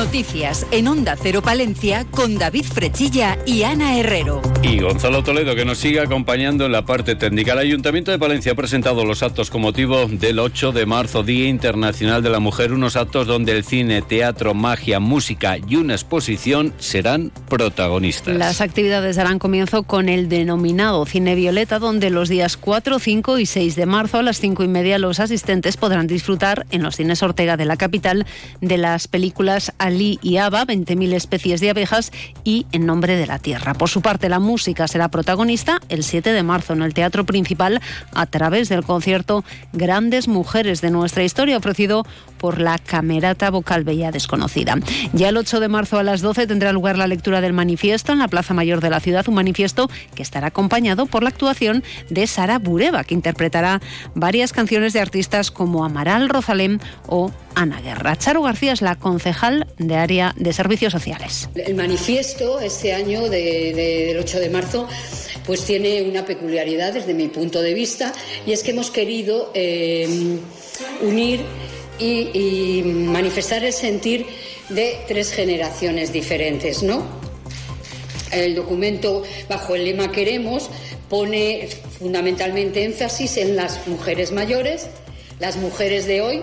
Noticias en Onda Cero Palencia con David Frechilla y Ana Herrero. Y Gonzalo Toledo que nos sigue acompañando en la parte técnica. El Ayuntamiento de Palencia ha presentado los actos con motivo del 8 de marzo, Día Internacional de la Mujer, unos actos donde el cine, teatro, magia, música y una exposición serán protagonistas. Las actividades darán comienzo con el denominado Cine Violeta, donde los días 4, 5 y 6 de marzo a las 5 y media los asistentes podrán disfrutar en los cines Ortega de la capital de las películas Ali y Ava, 20.000 especies de abejas y En nombre de la tierra. Por su parte, la música será protagonista el 7 de marzo en el Teatro Principal a través del concierto Grandes Mujeres de nuestra historia ofrecido por la Camerata Vocal Bella Desconocida. Ya el 8 de marzo a las 12 tendrá lugar la lectura del manifiesto en la Plaza Mayor de la ciudad, un manifiesto que estará acompañado por la actuación de Sara Bureva, que interpretará varias canciones de artistas como Amaral Rosalén o Ana Guerra. Charo García es la concejal de área de servicios sociales. El manifiesto este año del 8 de marzo pues tiene una peculiaridad desde mi punto de vista y es que hemos querido eh, unir y, manifestar el sentir de tres generaciones diferentes, ¿no? El documento bajo el lema Queremos pone fundamentalmente énfasis en las mujeres mayores, las mujeres de hoy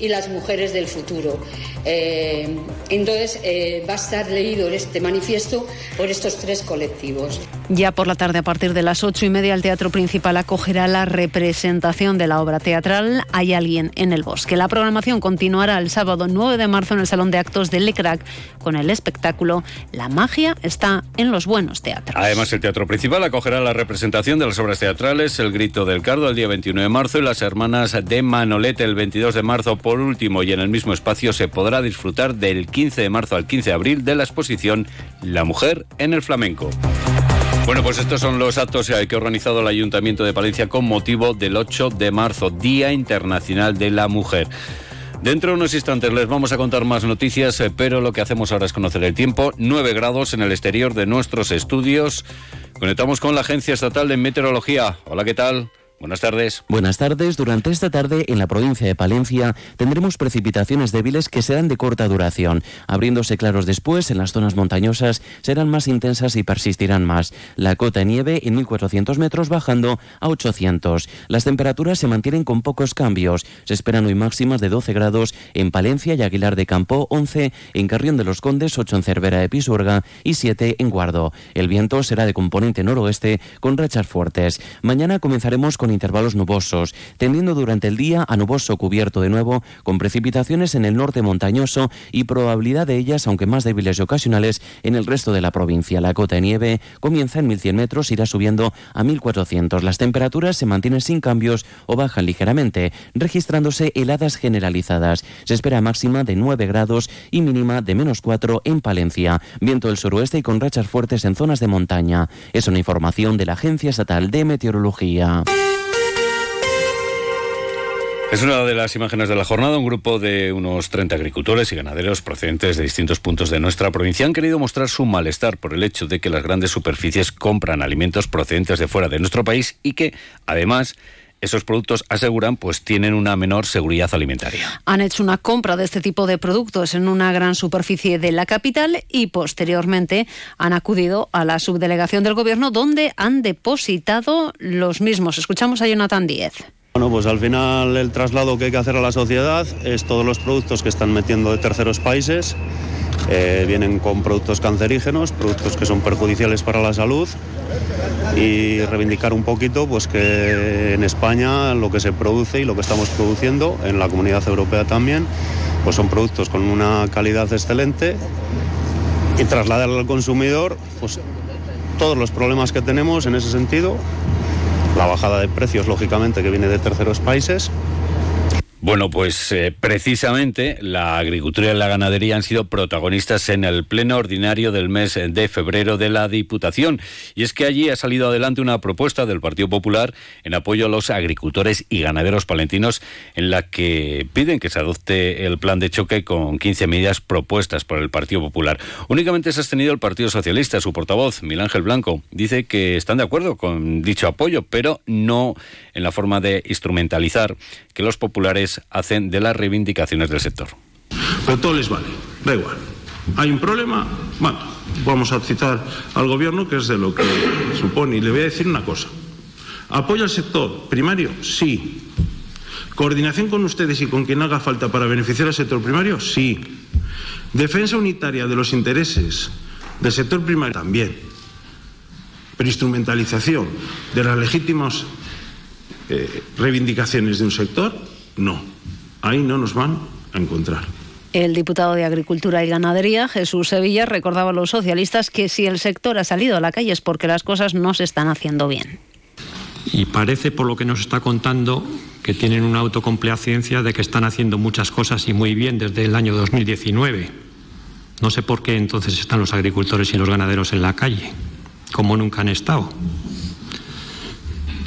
y las mujeres del futuro. Eh, entonces, eh, va a estar leído este manifiesto por estos tres colectivos. Ya por la tarde, a partir de las ocho y media, el Teatro Principal acogerá la representación de la obra teatral Hay alguien en el bosque. La programación continuará el sábado 9 de marzo en el Salón de Actos de Lecrac con el espectáculo La magia está en los buenos teatros. Además, el Teatro Principal acogerá la representación de las obras teatrales El Grito del Cardo el día 21 de marzo y Las Hermanas de Manolete el 22 de marzo. Por último, y en el mismo espacio se podrá a disfrutar del 15 de marzo al 15 de abril de la exposición La mujer en el flamenco. Bueno, pues estos son los actos que ha organizado el Ayuntamiento de Palencia con motivo del 8 de marzo, Día Internacional de la Mujer. Dentro de unos instantes les vamos a contar más noticias, eh, pero lo que hacemos ahora es conocer el tiempo. 9 grados en el exterior de nuestros estudios. Conectamos con la Agencia Estatal de Meteorología. Hola, ¿qué tal? Buenas tardes. Buenas tardes. Durante esta tarde en la provincia de Palencia tendremos precipitaciones débiles que serán de corta duración. Abriéndose claros después, en las zonas montañosas serán más intensas y persistirán más. La cota de nieve en 1400 metros bajando a 800. Las temperaturas se mantienen con pocos cambios. Se esperan hoy máximas de 12 grados en Palencia y Aguilar de Campo, 11 en Carrión de los Condes, 8 en Cervera de Pisuerga y 7 en Guardo. El viento será de componente noroeste con rachas fuertes. Mañana comenzaremos con intervalos nubosos, tendiendo durante el día a nuboso cubierto de nuevo, con precipitaciones en el norte montañoso y probabilidad de ellas, aunque más débiles y ocasionales, en el resto de la provincia. La cota de nieve comienza en 1100 metros, irá subiendo a 1400. Las temperaturas se mantienen sin cambios o bajan ligeramente, registrándose heladas generalizadas. Se espera máxima de 9 grados y mínima de menos 4 en Palencia. Viento del suroeste y con rachas fuertes en zonas de montaña. Es una información de la Agencia Estatal de Meteorología. Es una de las imágenes de la jornada. Un grupo de unos 30 agricultores y ganaderos procedentes de distintos puntos de nuestra provincia han querido mostrar su malestar por el hecho de que las grandes superficies compran alimentos procedentes de fuera de nuestro país y que, además, esos productos aseguran pues tienen una menor seguridad alimentaria. Han hecho una compra de este tipo de productos en una gran superficie de la capital y posteriormente han acudido a la subdelegación del gobierno donde han depositado los mismos. Escuchamos a Jonathan Díez. Pues al final el traslado que hay que hacer a la sociedad es todos los productos que están metiendo de terceros países. Eh, vienen con productos cancerígenos, productos que son perjudiciales para la salud. Y reivindicar un poquito pues que en España lo que se produce y lo que estamos produciendo, en la comunidad europea también, pues son productos con una calidad excelente. Y trasladar al consumidor pues todos los problemas que tenemos en ese sentido la bajada de precios, lógicamente, que viene de terceros países bueno, pues eh, precisamente la agricultura y la ganadería han sido protagonistas en el pleno ordinario del mes de febrero de la Diputación. Y es que allí ha salido adelante una propuesta del Partido Popular en apoyo a los agricultores y ganaderos palentinos en la que piden que se adopte el plan de choque con 15 medidas propuestas por el Partido Popular. Únicamente se ha abstenido el Partido Socialista. Su portavoz, Miguel Ángel Blanco, dice que están de acuerdo con dicho apoyo, pero no en la forma de instrumentalizar que los populares hacen de las reivindicaciones del sector. Pero todo les vale, da igual. ¿Hay un problema? Bueno, vamos a citar al gobierno, que es de lo que supone. Y le voy a decir una cosa. ¿Apoya al sector primario? Sí. ¿Coordinación con ustedes y con quien haga falta para beneficiar al sector primario? Sí. ¿Defensa unitaria de los intereses del sector primario? También. Pero instrumentalización de las legítimas eh, reivindicaciones de un sector, no. Ahí no nos van a encontrar. El diputado de Agricultura y Ganadería, Jesús Sevilla, recordaba a los socialistas que si el sector ha salido a la calle es porque las cosas no se están haciendo bien. Y parece, por lo que nos está contando, que tienen una autocomplacencia de que están haciendo muchas cosas y muy bien desde el año 2019. No sé por qué entonces están los agricultores y los ganaderos en la calle, como nunca han estado.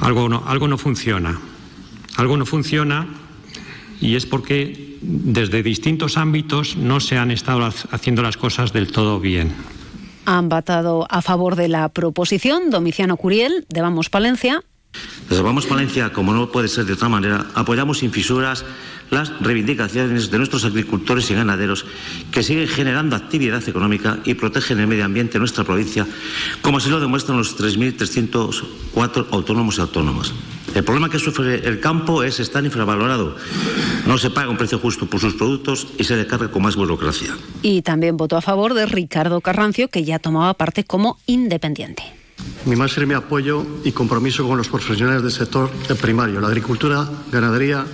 Algo no, algo no funciona. Algo no funciona y es porque desde distintos ámbitos no se han estado haciendo las cosas del todo bien. Han votado a favor de la proposición Domiciano Curiel de Vamos Palencia. Desde Vamos Palencia, como no puede ser de otra manera, apoyamos sin fisuras las reivindicaciones de nuestros agricultores y ganaderos que siguen generando actividad económica y protegen el medio ambiente en nuestra provincia, como así lo demuestran los 3.304 autónomos y autónomas. El problema que sufre el campo es estar infravalorado. No se paga un precio justo por sus productos y se le carga con más burocracia. Y también votó a favor de Ricardo Carrancio, que ya tomaba parte como independiente. Mi más firme apoyo y compromiso con los profesionales del sector primario, la agricultura, ganadería,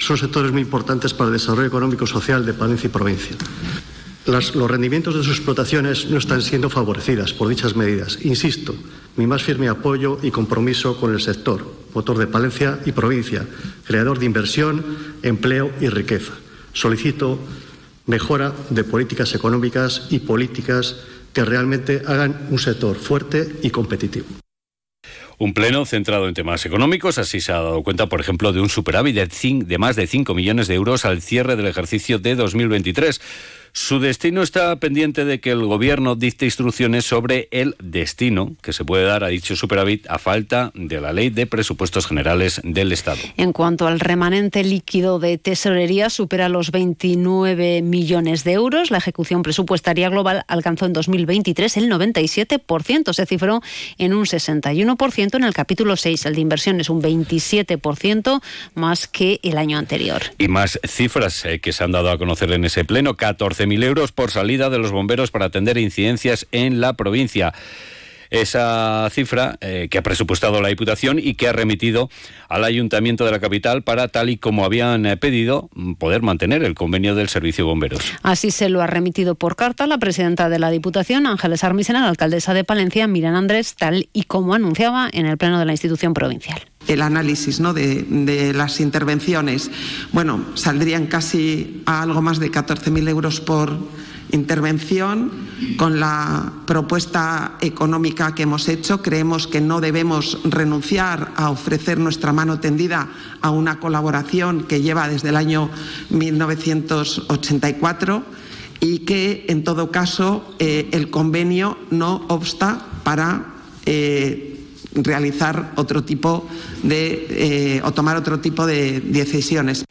son sectores muy importantes para el desarrollo económico y social de Palencia y provincia. los rendimientos de sus explotaciones no están siendo favorecidas por dichas medidas. Insisto, mi más firme apoyo y compromiso con el sector, motor de Palencia y provincia, creador de inversión, empleo y riqueza. Solicito mejora de políticas económicas y políticas que realmente hagan un sector fuerte y competitivo. Un pleno centrado en temas económicos, así se ha dado cuenta, por ejemplo, de un superávit de, más de 5 millones de euros al cierre del ejercicio de 2023. Su destino está pendiente de que el gobierno dicte instrucciones sobre el destino que se puede dar a dicho superávit a falta de la ley de presupuestos generales del Estado. En cuanto al remanente líquido de tesorería, supera los 29 millones de euros. La ejecución presupuestaria global alcanzó en 2023 el 97%. Se cifró en un 61% en el capítulo 6. El de inversiones un 27% más que el año anterior. Y más cifras eh, que se han dado a conocer en ese pleno. 14 mil euros por salida de los bomberos para atender incidencias en la provincia esa cifra eh, que ha presupuestado la Diputación y que ha remitido al Ayuntamiento de la capital para, tal y como habían eh, pedido, poder mantener el convenio del Servicio Bomberos. Así se lo ha remitido por carta la presidenta de la Diputación, Ángeles Armisena, la alcaldesa de Palencia, Miriam Andrés, tal y como anunciaba en el Pleno de la institución provincial el análisis ¿no? de, de, las intervenciones, bueno, saldrían casi a algo más de 14.000 euros por intervención. Con la propuesta económica que hemos hecho, creemos que no debemos renunciar a ofrecer nuestra mano tendida a una colaboración que lleva desde el año 1984 y que, en todo caso, eh, el convenio no obsta para eh, realizar otro tipo de eh, o tomar otro tipo de decisiones.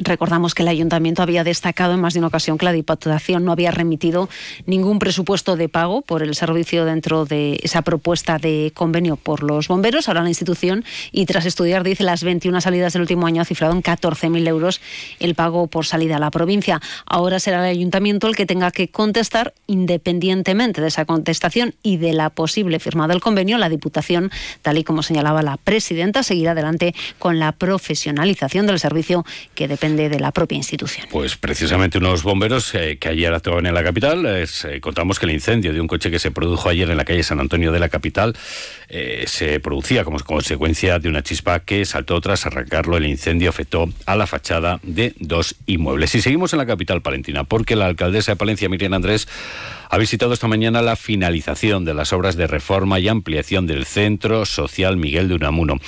Recordamos que el ayuntamiento había destacado en más de una ocasión que la Diputación no había remitido ningún presupuesto de pago por el servicio dentro de esa propuesta de convenio por los bomberos. Ahora la institución, y tras estudiar, dice, las 21 salidas del último año ha cifrado en 14.000 euros el pago por salida a la provincia. Ahora será el ayuntamiento el que tenga que contestar, independientemente de esa contestación y de la posible firma del convenio, la Diputación, tal y como señalaba la presidenta, seguirá adelante con la profesionalización del servicio que depende de la propia institución. Pues precisamente unos bomberos eh, que ayer actuaban en la capital, eh, contamos que el incendio de un coche que se produjo ayer en la calle San Antonio de la capital eh, se producía como consecuencia de una chispa que saltó tras arrancarlo. El incendio afectó a la fachada de dos inmuebles. Y seguimos en la capital palentina, porque la alcaldesa de Palencia, Miriam Andrés, ha visitado esta mañana la finalización de las obras de reforma y ampliación del Centro Social Miguel de Unamuno.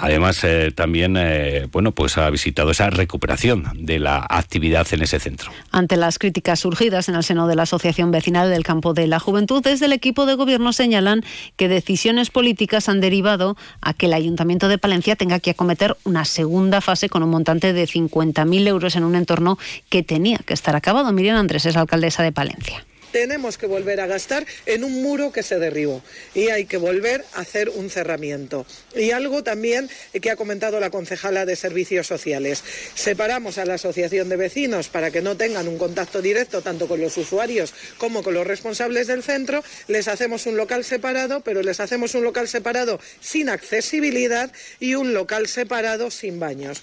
Además, eh, también eh, bueno, pues ha visitado esa recuperación de la actividad en ese centro. Ante las críticas surgidas en el seno de la Asociación Vecinal del Campo de la Juventud, desde el equipo de gobierno señalan que decisiones políticas han derivado a que el Ayuntamiento de Palencia tenga que acometer una segunda fase con un montante de 50.000 euros en un entorno que tenía que estar acabado. Miriam Andrés es alcaldesa de Palencia tenemos que volver a gastar en un muro que se derribó y hay que volver a hacer un cerramiento. Y algo también que ha comentado la concejala de Servicios Sociales. Separamos a la Asociación de Vecinos para que no tengan un contacto directo tanto con los usuarios como con los responsables del centro. Les hacemos un local separado, pero les hacemos un local separado sin accesibilidad y un local separado sin baños.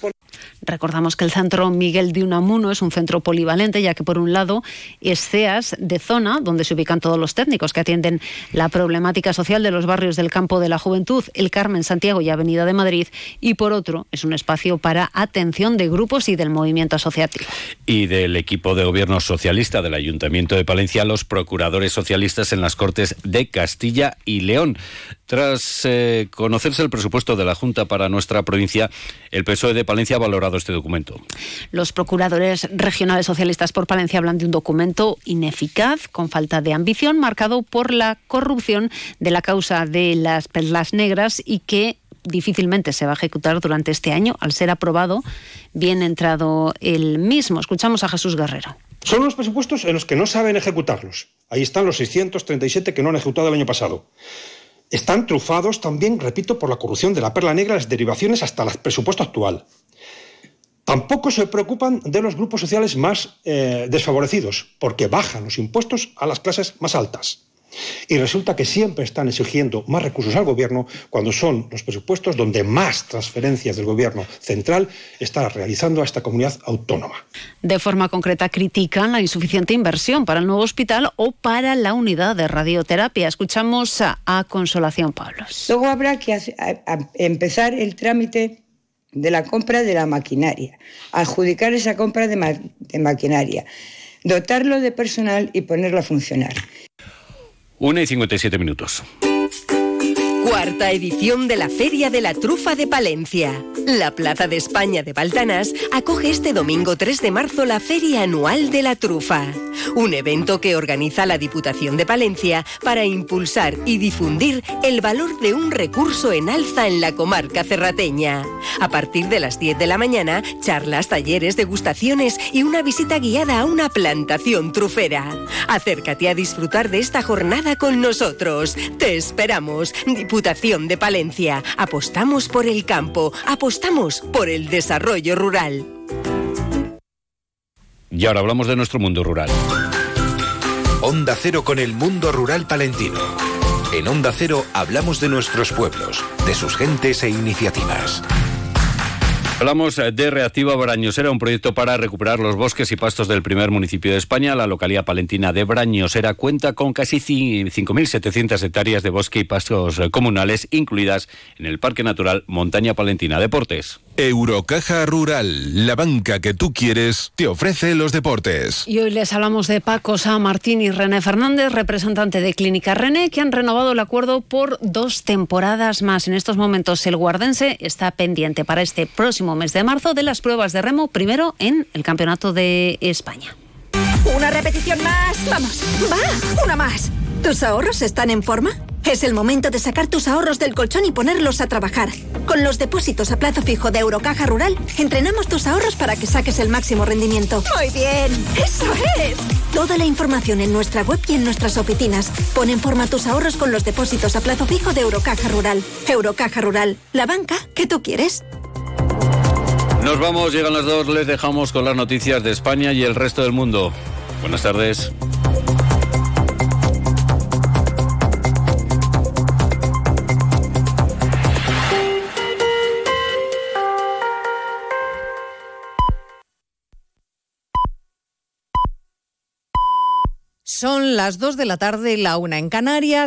Recordamos que el centro Miguel de Unamuno es un centro polivalente, ya que por un lado es CEAS de zona, donde se ubican todos los técnicos que atienden la problemática social de los barrios del campo de la juventud, el Carmen, Santiago y Avenida de Madrid, y por otro es un espacio para atención de grupos y del movimiento asociativo. Y del equipo de gobierno socialista del Ayuntamiento de Palencia, los procuradores socialistas en las Cortes de Castilla y León. Tras eh, conocerse el presupuesto de la Junta para nuestra provincia, el PSOE de Palencia ha valorado este documento. Los procuradores regionales socialistas por Palencia hablan de un documento ineficaz, con falta de ambición, marcado por la corrupción de la causa de las perlas negras y que difícilmente se va a ejecutar durante este año, al ser aprobado bien entrado el mismo. Escuchamos a Jesús Guerrero. Son los presupuestos en los que no saben ejecutarlos. Ahí están los 637 que no han ejecutado el año pasado. Están trufados también, repito, por la corrupción de la perla negra, las derivaciones hasta el presupuesto actual. Tampoco se preocupan de los grupos sociales más eh, desfavorecidos, porque bajan los impuestos a las clases más altas. Y resulta que siempre están exigiendo más recursos al gobierno cuando son los presupuestos donde más transferencias del gobierno central está realizando a esta comunidad autónoma. De forma concreta critican la insuficiente inversión para el nuevo hospital o para la unidad de radioterapia. Escuchamos a, Consolación Pablos. Luego habrá que empezar el trámite de la compra de la maquinaria, adjudicar esa compra de maquinaria, dotarlo de personal y ponerlo a funcionar. Una y 57 minutos. Cuarta edición de la Feria de la Trufa de Palencia. La Plaza de España de Baltanas acoge este domingo 3 de marzo la Feria Anual de la Trufa, un evento que organiza la Diputación de Palencia para impulsar y difundir el valor de un recurso en alza en la comarca cerrateña. A partir de las 10 de la mañana, charlas, talleres, degustaciones y una visita guiada a una plantación trufera. Acércate a disfrutar de esta jornada con nosotros. Te esperamos. De Palencia. Apostamos por el campo, apostamos por el desarrollo rural. Y ahora hablamos de nuestro mundo rural. Onda Cero con el mundo rural palentino. En Onda Cero hablamos de nuestros pueblos, de sus gentes e iniciativas. Hablamos de Reactiva Brañosera, un proyecto para recuperar los bosques y pastos del primer municipio de España. La localidad palentina de Brañosera cuenta con casi 5.700 hectáreas de bosque y pastos comunales, incluidas en el Parque Natural Montaña Palentina Deportes. Eurocaja Rural, la banca que tú quieres, te ofrece los deportes. Y hoy les hablamos de Paco Sá Martín y René Fernández, representante de Clínica René, que han renovado el acuerdo por dos temporadas más. En estos momentos el guardense está pendiente para este mes de marzo de las pruebas de remo, primero en el Campeonato de España. Una repetición más. Vamos, va, una más. ¿Tus ahorros están en forma? Es el momento de sacar tus ahorros del colchón y ponerlos a trabajar. Con los depósitos a plazo fijo de Eurocaja Rural, entrenamos tus ahorros para que saques el máximo rendimiento. Muy bien, eso es. Toda la información en nuestra web y en nuestras oficinas. Pon en forma tus ahorros con los depósitos a plazo fijo de Eurocaja Rural. Eurocaja Rural, la banca que tú quieres. Nos vamos, llegan las dos, les dejamos con las noticias de España y el resto del mundo. Buenas tardes. Son las 2 de la tarde, la una en Canarias.